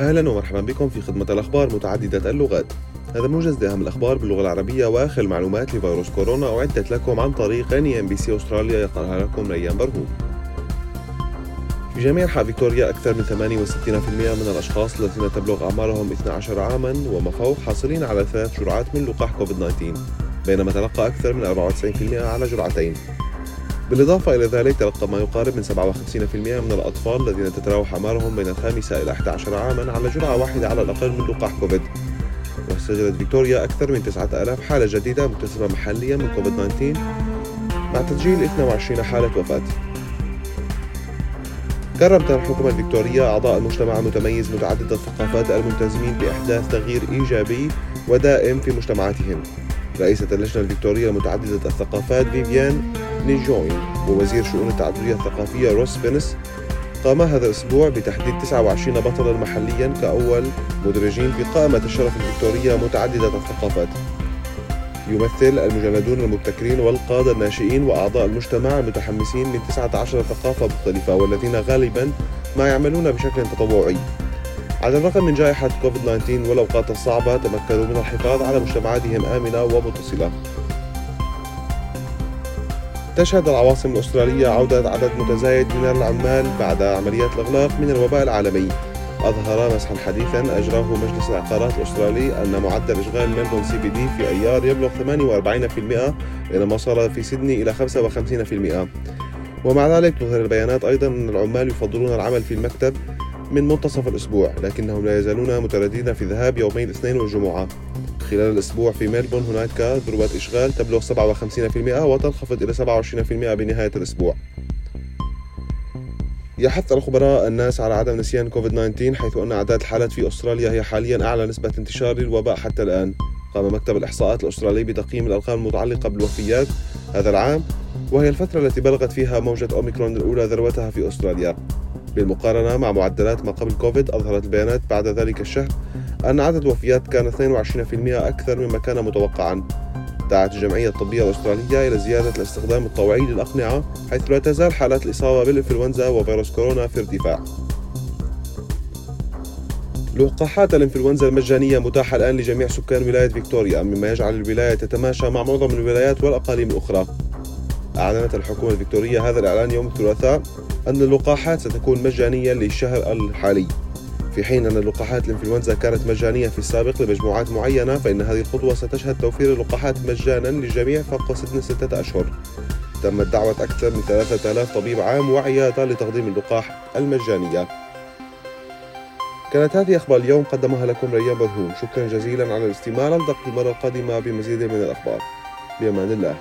أهلا ومرحبا بكم في خدمة الأخبار متعددة اللغات. هذا موجز لأهم الأخبار باللغة العربية وآخر المعلومات لفيروس كورونا أعدت لكم عن طريق NEMBC أستراليا يقرأها لكم ريان برهوم. في جميع أنحاء فيكتوريا أكثر من 68% من الأشخاص الذين تبلغ أعمارهم 12 عاما وما فوق حاصلين على ثلاث جرعات من لقاح كوفيد-19 بينما تلقى أكثر من 94% على جرعتين. بالإضافة إلى ذلك تلقى ما يقارب من 57% من الأطفال الذين تتراوح أعمارهم بين الخامسة إلى 11 عاما على جرعة واحدة على الأقل من لقاح كوفيد. وسجلت فيكتوريا أكثر من 9000 حالة جديدة مكتسبة محليا من كوفيد-19 مع تسجيل 22 حالة وفاة. كرمت الحكومة الفيكتورية أعضاء المجتمع المتميز متعدد الثقافات الملتزمين بإحداث تغيير إيجابي ودائم في مجتمعاتهم. رئيسة اللجنة الفيكتورية متعددة الثقافات فيفيان نيجوين ووزير شؤون التعددية الثقافية روس بينس قام هذا الأسبوع بتحديد 29 بطلا محليا كأول مدرجين في قائمة الشرف الفيكتورية متعددة الثقافات. يمثل المجندون المبتكرين والقادة الناشئين وأعضاء المجتمع المتحمسين من 19 ثقافة مختلفة والذين غالبا ما يعملون بشكل تطوعي. على الرغم من جائحة كوفيد-19 والأوقات الصعبة تمكنوا من الحفاظ على مجتمعاتهم آمنة ومتصلة. تشهد العواصم الأسترالية عودة عدد متزايد من العمال بعد عمليات الإغلاق من الوباء العالمي. أظهر مسحا حديثا أجراه مجلس العقارات الأسترالي أن معدل إشغال ملبورن CBD في أيار يبلغ 48% بينما وصل في سيدني إلى 55% ومع ذلك تظهر البيانات أيضا أن العمال يفضلون العمل في المكتب من منتصف الأسبوع لكنهم لا يزالون مترددين في ذهاب يومي الاثنين والجمعة. خلال الأسبوع في ميلبورن هناك ذروات إشغال تبلغ 57% وتنخفض إلى 27% بنهاية الأسبوع. يحث الخبراء الناس على عدم نسيان كوفيد-19 حيث أن أعداد الحالات في أستراليا هي حاليا أعلى نسبة انتشار للوباء حتى الآن. قام مكتب الإحصاءات الأسترالي بتقييم الأرقام المتعلقة بالوفيات هذا العام وهي الفترة التي بلغت فيها موجة أوميكرون الأولى ذروتها في أستراليا. بالمقارنة مع معدلات ما قبل كوفيد أظهرت البيانات بعد ذلك الشهر أن عدد الوفيات كان 22% أكثر مما كان متوقعا. دعت الجمعية الطبية الأسترالية إلى زيادة الاستخدام الطوعي للأقنعة حيث لا تزال حالات الإصابة بالإنفلونزا وفيروس كورونا في ارتفاع. لقاحات الإنفلونزا المجانية متاحة الآن لجميع سكان ولاية فيكتوريا مما يجعل الولاية تتماشى مع معظم الولايات والأقاليم الأخرى. أعلنت الحكومة الفيكتورية هذا الإعلان يوم الثلاثاء أن اللقاحات ستكون مجانية للشهر الحالي. في حين أن لقاحات الإنفلونزا كانت مجانية في السابق لمجموعات معينة فإن هذه الخطوة ستشهد توفير اللقاحات مجانا للجميع فوق سن ستة أشهر. تمت دعوة أكثر من 3000 طبيب عام وعيادة لتقديم اللقاح المجانية. كانت هذه أخبار اليوم قدمها لكم ريان برهوم شكرا جزيلا على الاستماع. نلتقي المرة القادمة بمزيد من الأخبار. بأمان الله.